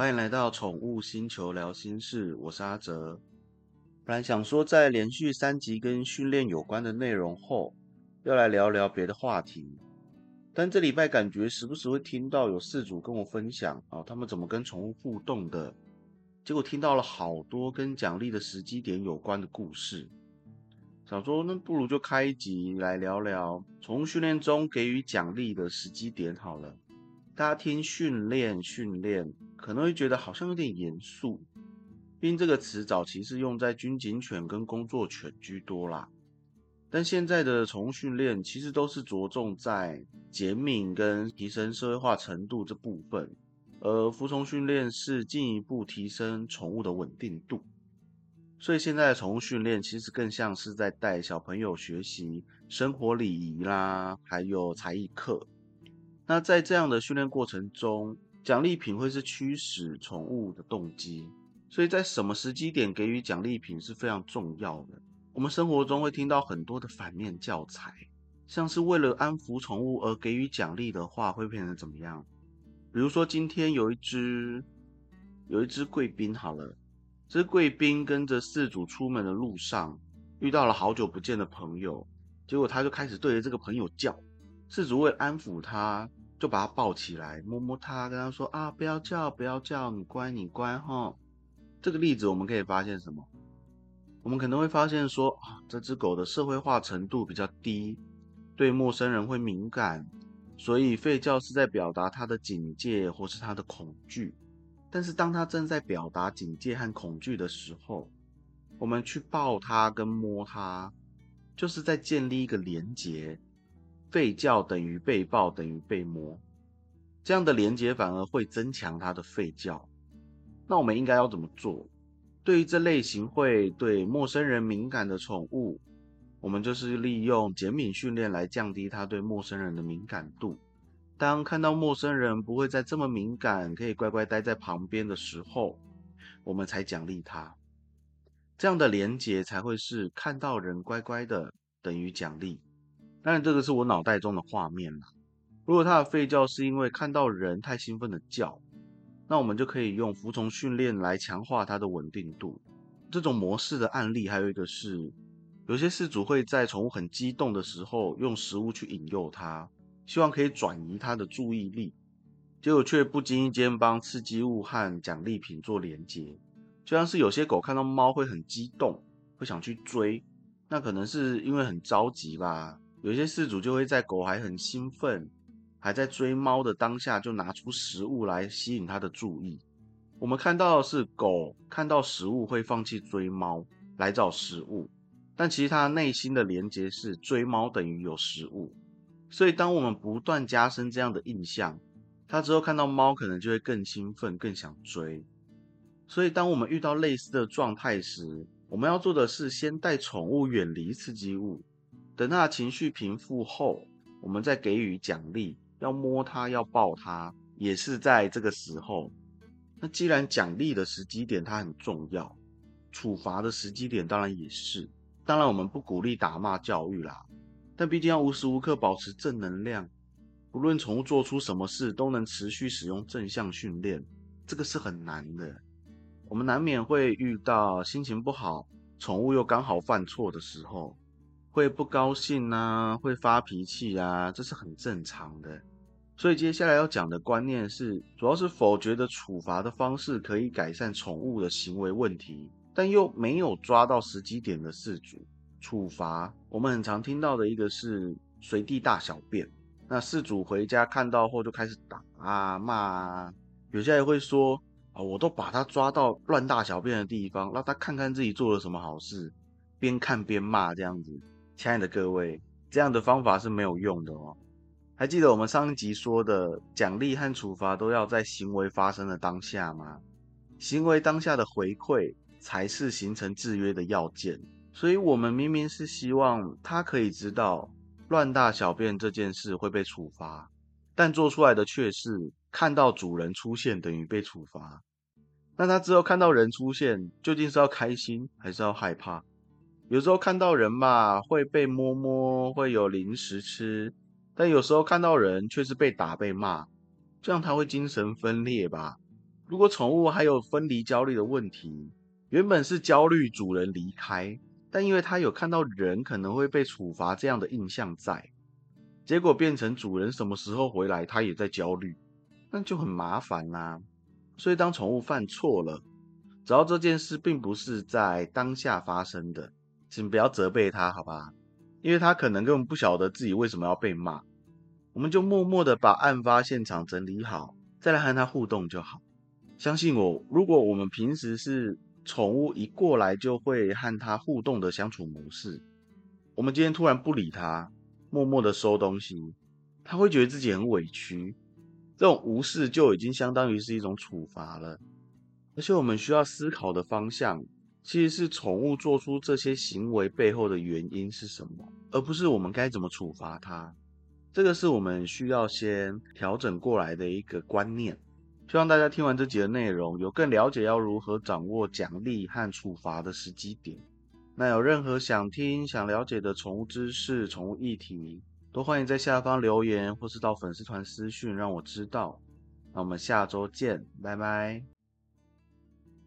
欢迎来到宠物星球聊心事，我是阿哲。本来想说，在连续三集跟训练有关的内容后，要来聊聊别的话题。但这礼拜感觉时不时会听到有饲主跟我分享啊，他们怎么跟宠物互动的，结果听到了好多跟奖励的时机点有关的故事。想说，那不如就开一集来聊聊宠物训练中给予奖励的时机点好了。大家听训练训练，可能会觉得好像有点严肃，毕竟这个词早期是用在军警犬跟工作犬居多啦。但现在的宠物训练其实都是着重在减敏跟提升社会化程度这部分，而服从训练是进一步提升宠物的稳定度。所以现在的宠物训练其实更像是在带小朋友学习生活礼仪啦，还有才艺课。那在这样的训练过程中，奖励品会是驱使宠物的动机，所以在什么时机点给予奖励品是非常重要的。我们生活中会听到很多的反面教材，像是为了安抚宠物而给予奖励的话，会变成怎么样？比如说今天有一只有一只贵宾，好了，这贵宾跟着饲主出门的路上，遇到了好久不见的朋友，结果他就开始对着这个朋友叫，饲主为安抚他。就把他抱起来，摸摸他，跟他说啊，不要叫，不要叫，你乖，你乖哈。这个例子我们可以发现什么？我们可能会发现说啊，这只狗的社会化程度比较低，对陌生人会敏感，所以吠叫是在表达它的警戒或是它的恐惧。但是当它正在表达警戒和恐惧的时候，我们去抱它跟摸它，就是在建立一个连结。吠叫等于被抱等于被摸，这样的连接反而会增强它的吠叫。那我们应该要怎么做？对于这类型会对陌生人敏感的宠物，我们就是利用减敏训练来降低它对陌生人的敏感度。当看到陌生人不会再这么敏感，可以乖乖待在旁边的时候，我们才奖励它。这样的连接才会是看到人乖乖的等于奖励。当然，这个是我脑袋中的画面啦。如果它的吠叫是因为看到人太兴奋的叫，那我们就可以用服从训练来强化它的稳定度。这种模式的案例还有一个是，有些饲主会在宠物很激动的时候用食物去引诱它，希望可以转移它的注意力，结果却不经意间帮刺激物和奖励品做连接。就像是有些狗看到猫会很激动，会想去追，那可能是因为很着急吧。有些饲主就会在狗还很兴奋、还在追猫的当下，就拿出食物来吸引它的注意。我们看到的是狗看到食物会放弃追猫来找食物，但其实它内心的连接是追猫等于有食物。所以，当我们不断加深这样的印象，它之后看到猫可能就会更兴奋、更想追。所以，当我们遇到类似的状态时，我们要做的是先带宠物远离刺激物。等他情绪平复后，我们再给予奖励，要摸它，要抱它，也是在这个时候。那既然奖励的时机点它很重要，处罚的时机点当然也是。当然我们不鼓励打骂教育啦，但毕竟要无时无刻保持正能量，不论宠物做出什么事，都能持续使用正向训练，这个是很难的。我们难免会遇到心情不好，宠物又刚好犯错的时候。会不高兴呐，会发脾气啊，这是很正常的。所以接下来要讲的观念是，主要是否决的处罚的方式可以改善宠物的行为问题，但又没有抓到时机点的事主。处罚我们很常听到的一个是随地大小便，那事主回家看到后就开始打啊骂啊，有些人会说啊，我都把他抓到乱大小便的地方，让他看看自己做了什么好事，边看边骂这样子。亲爱的各位，这样的方法是没有用的哦。还记得我们上一集说的，奖励和处罚都要在行为发生的当下吗？行为当下的回馈才是形成制约的要件。所以，我们明明是希望他可以知道乱大小便这件事会被处罚，但做出来的却是看到主人出现等于被处罚。那他之后看到人出现，究竟是要开心还是要害怕？有时候看到人嘛，会被摸摸，会有零食吃；但有时候看到人却是被打被骂，这样他会精神分裂吧？如果宠物还有分离焦虑的问题，原本是焦虑主人离开，但因为它有看到人可能会被处罚这样的印象在，结果变成主人什么时候回来，它也在焦虑，那就很麻烦啦。所以当宠物犯错了，只要这件事并不是在当下发生的，请不要责备它，好吧？因为它可能根本不晓得自己为什么要被骂，我们就默默的把案发现场整理好，再来和它互动就好。相信我，如果我们平时是宠物一过来就会和它互动的相处模式，我们今天突然不理它，默默的收东西，它会觉得自己很委屈。这种无视就已经相当于是一种处罚了。而且我们需要思考的方向，其实是宠物做出这些行为背后的原因是什么，而不是我们该怎么处罚它。这个是我们需要先调整过来的一个观念。希望大家听完这集的内容，有更了解要如何掌握奖励和处罚的时机点。那有任何想听、想了解的宠物知识、宠物议题，都欢迎在下方留言，或是到粉丝团私讯让我知道。那我们下周见，拜拜。